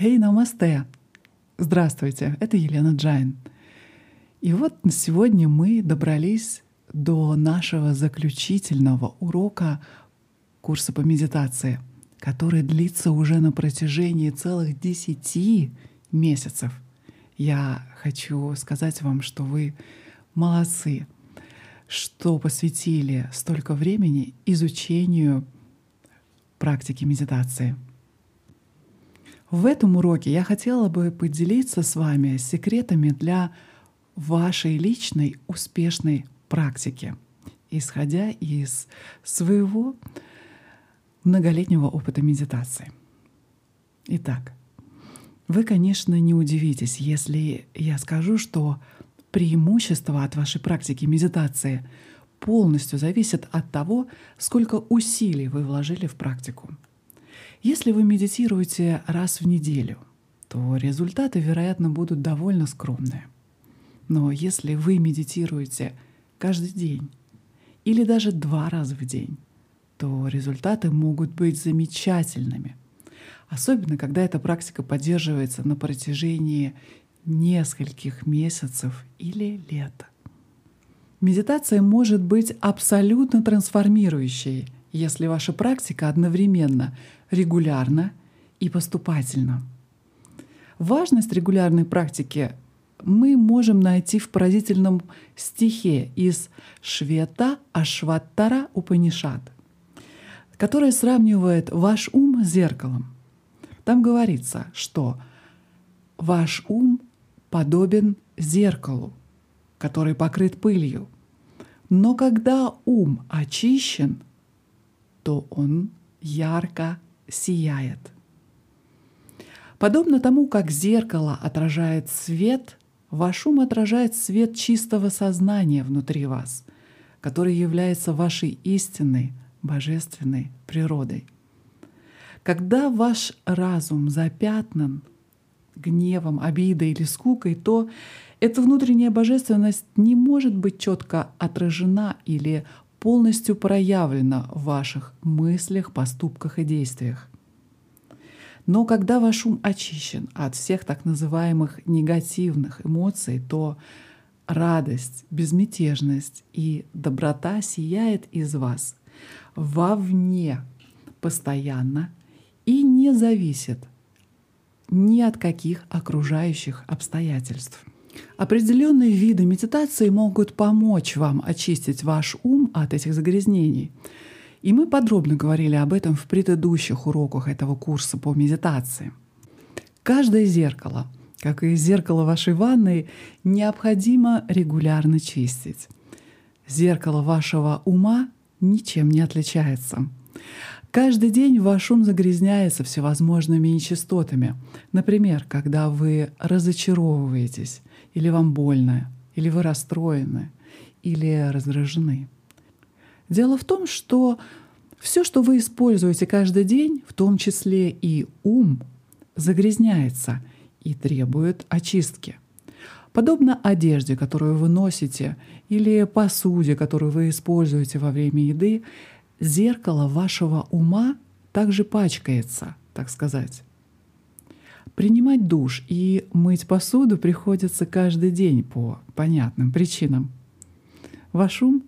Эй, намасте! Здравствуйте, это Елена Джайн. И вот сегодня мы добрались до нашего заключительного урока курса по медитации, который длится уже на протяжении целых десяти месяцев. Я хочу сказать вам, что вы молодцы, что посвятили столько времени изучению практики медитации — в этом уроке я хотела бы поделиться с вами секретами для вашей личной успешной практики, исходя из своего многолетнего опыта медитации. Итак, вы, конечно, не удивитесь, если я скажу, что преимущество от вашей практики медитации полностью зависит от того, сколько усилий вы вложили в практику — если вы медитируете раз в неделю, то результаты, вероятно, будут довольно скромные. Но если вы медитируете каждый день или даже два раза в день, то результаты могут быть замечательными. Особенно, когда эта практика поддерживается на протяжении нескольких месяцев или лет. Медитация может быть абсолютно трансформирующей, если ваша практика одновременно регулярно и поступательно. Важность регулярной практики мы можем найти в поразительном стихе из Швета Ашваттара Упанишат, который сравнивает ваш ум с зеркалом. Там говорится, что ваш ум подобен зеркалу, который покрыт пылью. Но когда ум очищен, то он ярко сияет. Подобно тому, как зеркало отражает свет, ваш ум отражает свет чистого сознания внутри вас, который является вашей истинной, божественной природой. Когда ваш разум запятнан гневом, обидой или скукой, то эта внутренняя божественность не может быть четко отражена или полностью проявлена в ваших мыслях, поступках и действиях. Но когда ваш ум очищен от всех так называемых негативных эмоций, то радость, безмятежность и доброта сияет из вас вовне постоянно и не зависит ни от каких окружающих обстоятельств. Определенные виды медитации могут помочь вам очистить ваш ум от этих загрязнений. И мы подробно говорили об этом в предыдущих уроках этого курса по медитации. Каждое зеркало, как и зеркало вашей ванной, необходимо регулярно чистить. Зеркало вашего ума ничем не отличается. Каждый день ваш ум загрязняется всевозможными нечистотами. Например, когда вы разочаровываетесь, или вам больно, или вы расстроены, или раздражены. Дело в том, что все, что вы используете каждый день, в том числе и ум, загрязняется и требует очистки. Подобно одежде, которую вы носите, или посуде, которую вы используете во время еды, зеркало вашего ума также пачкается, так сказать. Принимать душ и мыть посуду приходится каждый день по понятным причинам. Ваш ум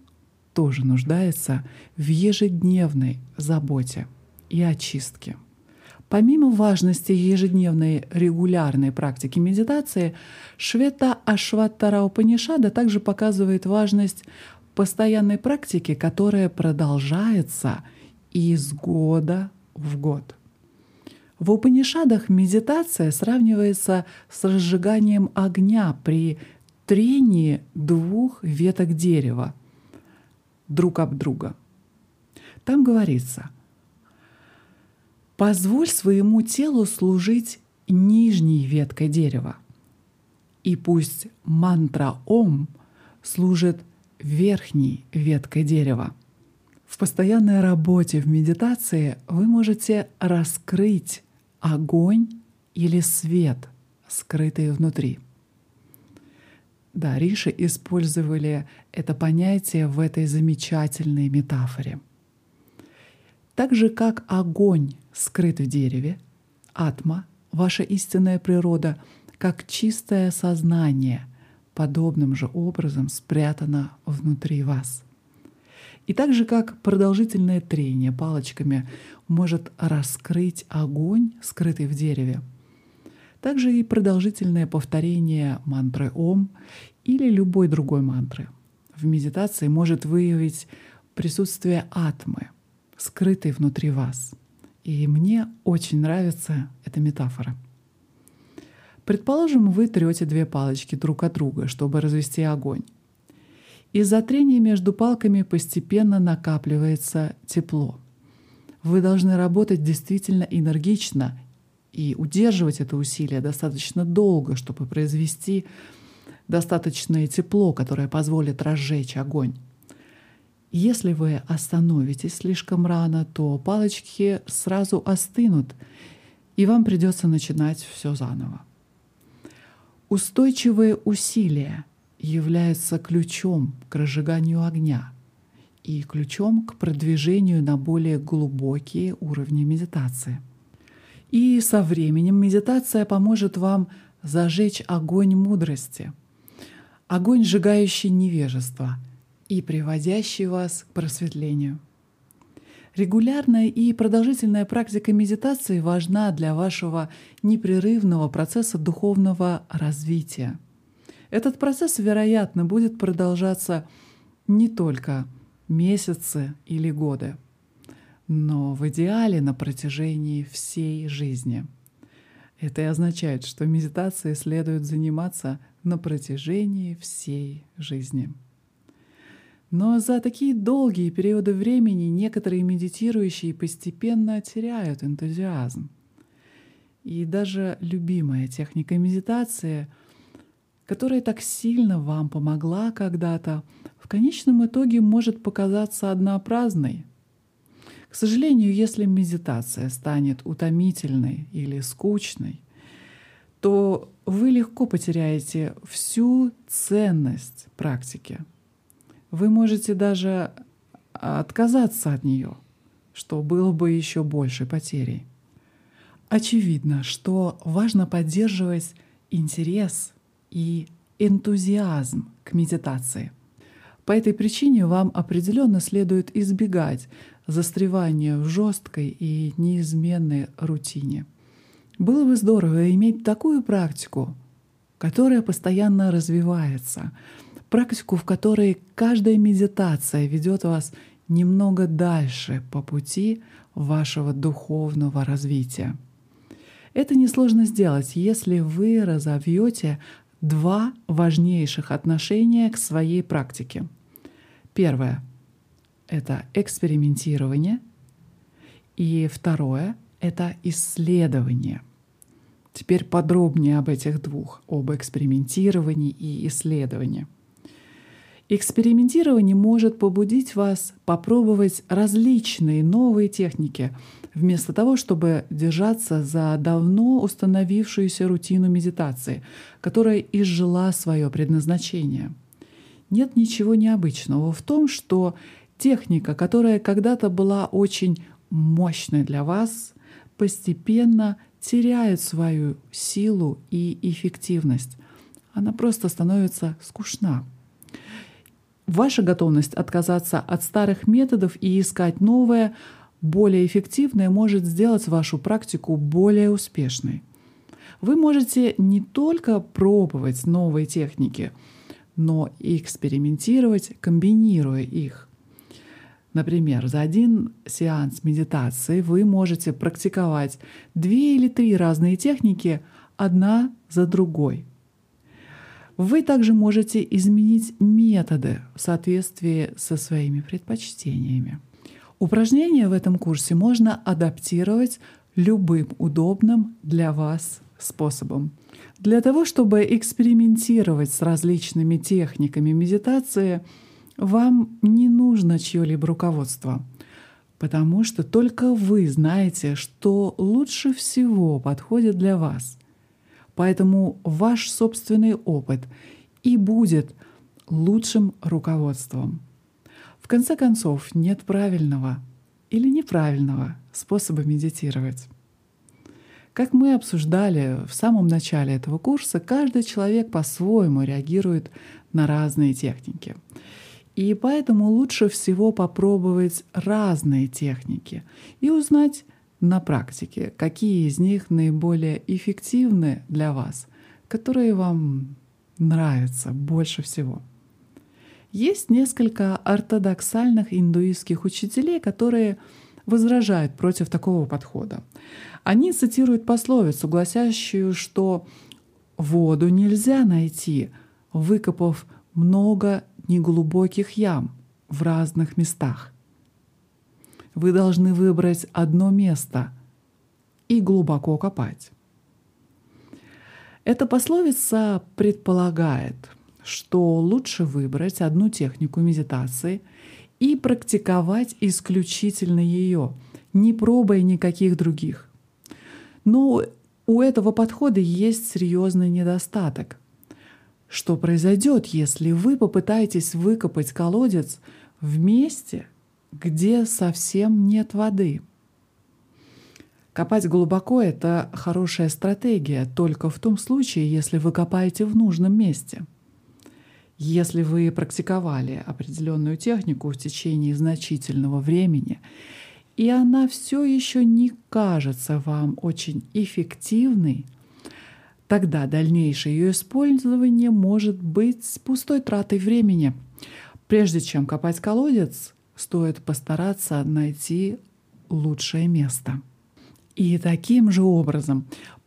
тоже нуждается в ежедневной заботе и очистке. Помимо важности ежедневной регулярной практики медитации, Швета Ашваттара Упанишада также показывает важность постоянной практики, которая продолжается из года в год. В Упанишадах медитация сравнивается с разжиганием огня при трении двух веток дерева друг об друга. Там говорится, позволь своему телу служить нижней веткой дерева, и пусть мантра Ом служит верхней веткой дерева. В постоянной работе в медитации вы можете раскрыть огонь или свет, скрытый внутри. Да, Риши использовали это понятие в этой замечательной метафоре. Так же, как огонь скрыт в дереве, атма ваша истинная природа как чистое сознание подобным же образом спрятано внутри вас. И так же, как продолжительное трение палочками может раскрыть огонь, скрытый в дереве, также и продолжительное повторение мантры Ом или любой другой мантры в медитации может выявить присутствие атмы, скрытой внутри вас. И мне очень нравится эта метафора. Предположим, вы трете две палочки друг от друга, чтобы развести огонь. Из-за трения между палками постепенно накапливается тепло. Вы должны работать действительно энергично и удерживать это усилие достаточно долго, чтобы произвести достаточное тепло, которое позволит разжечь огонь. Если вы остановитесь слишком рано, то палочки сразу остынут, и вам придется начинать все заново. Устойчивые усилия являются ключом к разжиганию огня и ключом к продвижению на более глубокие уровни медитации. И со временем медитация поможет вам зажечь огонь мудрости, огонь, сжигающий невежество и приводящий вас к просветлению. Регулярная и продолжительная практика медитации важна для вашего непрерывного процесса духовного развития. Этот процесс, вероятно, будет продолжаться не только месяцы или годы — но в идеале на протяжении всей жизни. Это и означает, что медитацией следует заниматься на протяжении всей жизни. Но за такие долгие периоды времени некоторые медитирующие постепенно теряют энтузиазм. И даже любимая техника медитации, которая так сильно вам помогла когда-то, в конечном итоге может показаться однообразной, к сожалению, если медитация станет утомительной или скучной, то вы легко потеряете всю ценность практики. Вы можете даже отказаться от нее, что было бы еще большей потерей. Очевидно, что важно поддерживать интерес и энтузиазм к медитации. По этой причине вам определенно следует избегать застревания в жесткой и неизменной рутине. Было бы здорово иметь такую практику, которая постоянно развивается, практику, в которой каждая медитация ведет вас немного дальше по пути вашего духовного развития. Это несложно сделать, если вы разовьете два важнейших отношения к своей практике. Первое это экспериментирование, и второе — это исследование. Теперь подробнее об этих двух, об экспериментировании и исследовании. Экспериментирование может побудить вас попробовать различные новые техники, вместо того, чтобы держаться за давно установившуюся рутину медитации, которая изжила свое предназначение. Нет ничего необычного в том, что Техника, которая когда-то была очень мощной для вас, постепенно теряет свою силу и эффективность. Она просто становится скучна. Ваша готовность отказаться от старых методов и искать новое, более эффективное, может сделать вашу практику более успешной. Вы можете не только пробовать новые техники, но и экспериментировать, комбинируя их. Например, за один сеанс медитации вы можете практиковать две или три разные техники, одна за другой. Вы также можете изменить методы в соответствии со своими предпочтениями. Упражнения в этом курсе можно адаптировать любым удобным для вас способом. Для того, чтобы экспериментировать с различными техниками медитации – вам не нужно чье-либо руководство, потому что только вы знаете, что лучше всего подходит для вас. Поэтому ваш собственный опыт и будет лучшим руководством. В конце концов, нет правильного или неправильного способа медитировать. Как мы обсуждали в самом начале этого курса, каждый человек по-своему реагирует на разные техники. И поэтому лучше всего попробовать разные техники и узнать на практике, какие из них наиболее эффективны для вас, которые вам нравятся больше всего. Есть несколько ортодоксальных индуистских учителей, которые возражают против такого подхода. Они цитируют пословицу, гласящую, что воду нельзя найти, выкопав много неглубоких ям в разных местах. Вы должны выбрать одно место и глубоко копать. Эта пословица предполагает, что лучше выбрать одну технику медитации и практиковать исключительно ее, не пробуя никаких других. Но у этого подхода есть серьезный недостаток. Что произойдет, если вы попытаетесь выкопать колодец в месте, где совсем нет воды? Копать глубоко — это хорошая стратегия только в том случае, если вы копаете в нужном месте. Если вы практиковали определенную технику в течение значительного времени, и она все еще не кажется вам очень эффективной, тогда дальнейшее ее использование может быть пустой тратой времени. Прежде чем копать колодец, стоит постараться найти лучшее место. И таким же образом,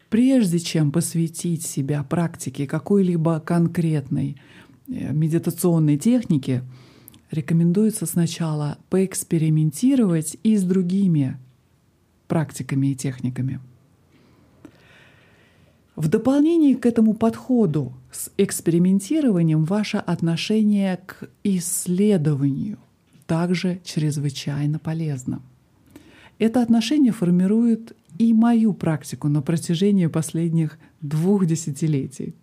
прежде чем посвятить себя практике какой-либо конкретной медитационной техники, рекомендуется сначала поэкспериментировать и с другими практиками и техниками. В дополнение к этому подходу с экспериментированием ваше отношение к исследованию также чрезвычайно полезно. Это отношение формирует и мою практику на протяжении последних двух десятилетий.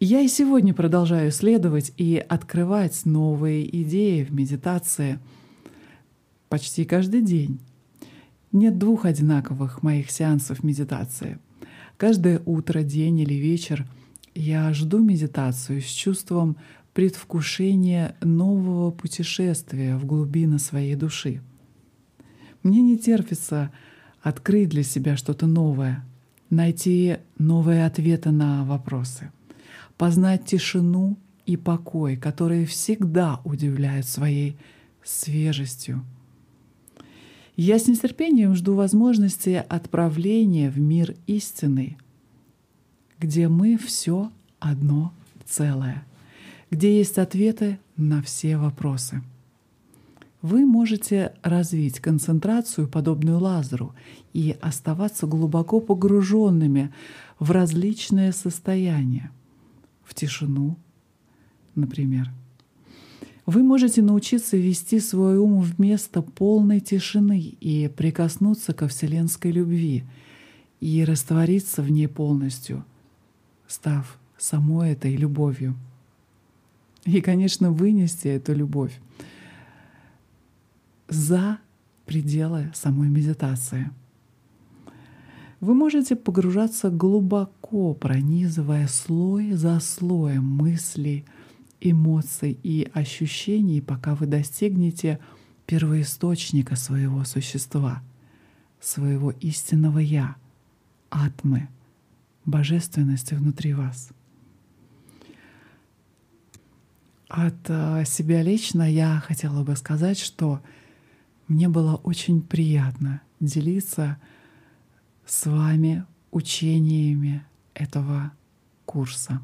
Я и сегодня продолжаю исследовать и открывать новые идеи в медитации почти каждый день. Нет двух одинаковых моих сеансов медитации. Каждое утро, день или вечер я жду медитацию с чувством предвкушения нового путешествия в глубины своей души. Мне не терпится открыть для себя что-то новое, найти новые ответы на вопросы, познать тишину и покой, которые всегда удивляют своей свежестью. Я с нетерпением жду возможности отправления в мир истины, где мы все одно целое, где есть ответы на все вопросы вы можете развить концентрацию, подобную лазеру, и оставаться глубоко погруженными в различные состояния, в тишину, например. Вы можете научиться вести свой ум в место полной тишины и прикоснуться ко вселенской любви и раствориться в ней полностью, став самой этой любовью. И, конечно, вынести эту любовь за пределы самой медитации. Вы можете погружаться глубоко, пронизывая слой за слоем мыслей, эмоций и ощущений, пока вы достигнете первоисточника своего существа, своего истинного «я», атмы, божественности внутри вас. От э, себя лично я хотела бы сказать, что — мне было очень приятно делиться с вами учениями этого курса.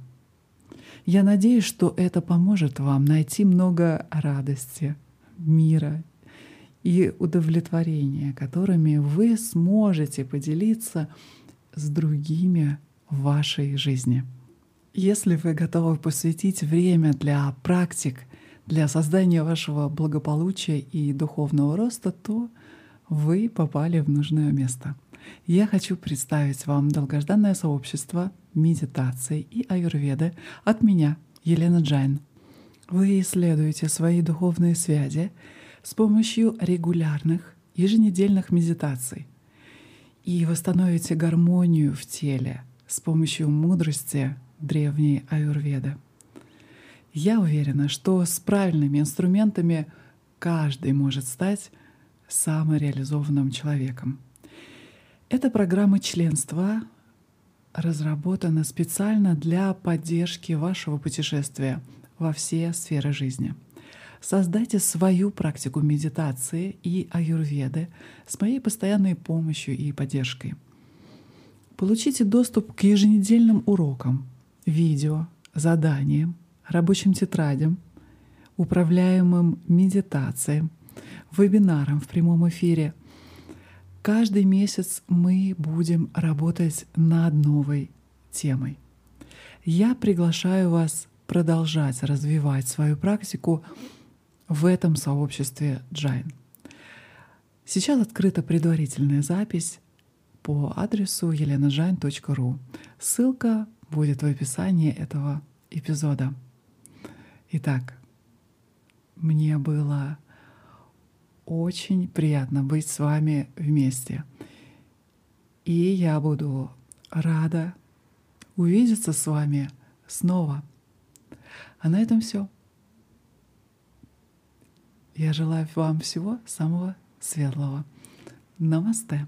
Я надеюсь, что это поможет вам найти много радости, мира и удовлетворения, которыми вы сможете поделиться с другими в вашей жизни. Если вы готовы посвятить время для практик — для создания вашего благополучия и духовного роста, то вы попали в нужное место. Я хочу представить вам долгожданное сообщество медитации и аюрведы от меня, Елена Джайн. Вы исследуете свои духовные связи с помощью регулярных еженедельных медитаций. и восстановите гармонию в теле с помощью мудрости древней аюрведы. Я уверена, что с правильными инструментами каждый может стать самореализованным человеком. Эта программа членства разработана специально для поддержки вашего путешествия во все сферы жизни. Создайте свою практику медитации и аюрведы с моей постоянной помощью и поддержкой. Получите доступ к еженедельным урокам, видео, заданиям, рабочим тетрадям, управляемым медитациям, вебинарам в прямом эфире. Каждый месяц мы будем работать над новой темой. Я приглашаю вас продолжать развивать свою практику в этом сообществе Джайн. Сейчас открыта предварительная запись по адресу еленаджайн.ру. Ссылка будет в описании этого эпизода. Итак, мне было очень приятно быть с вами вместе. И я буду рада увидеться с вами снова. А на этом все. Я желаю вам всего самого светлого. Намасте.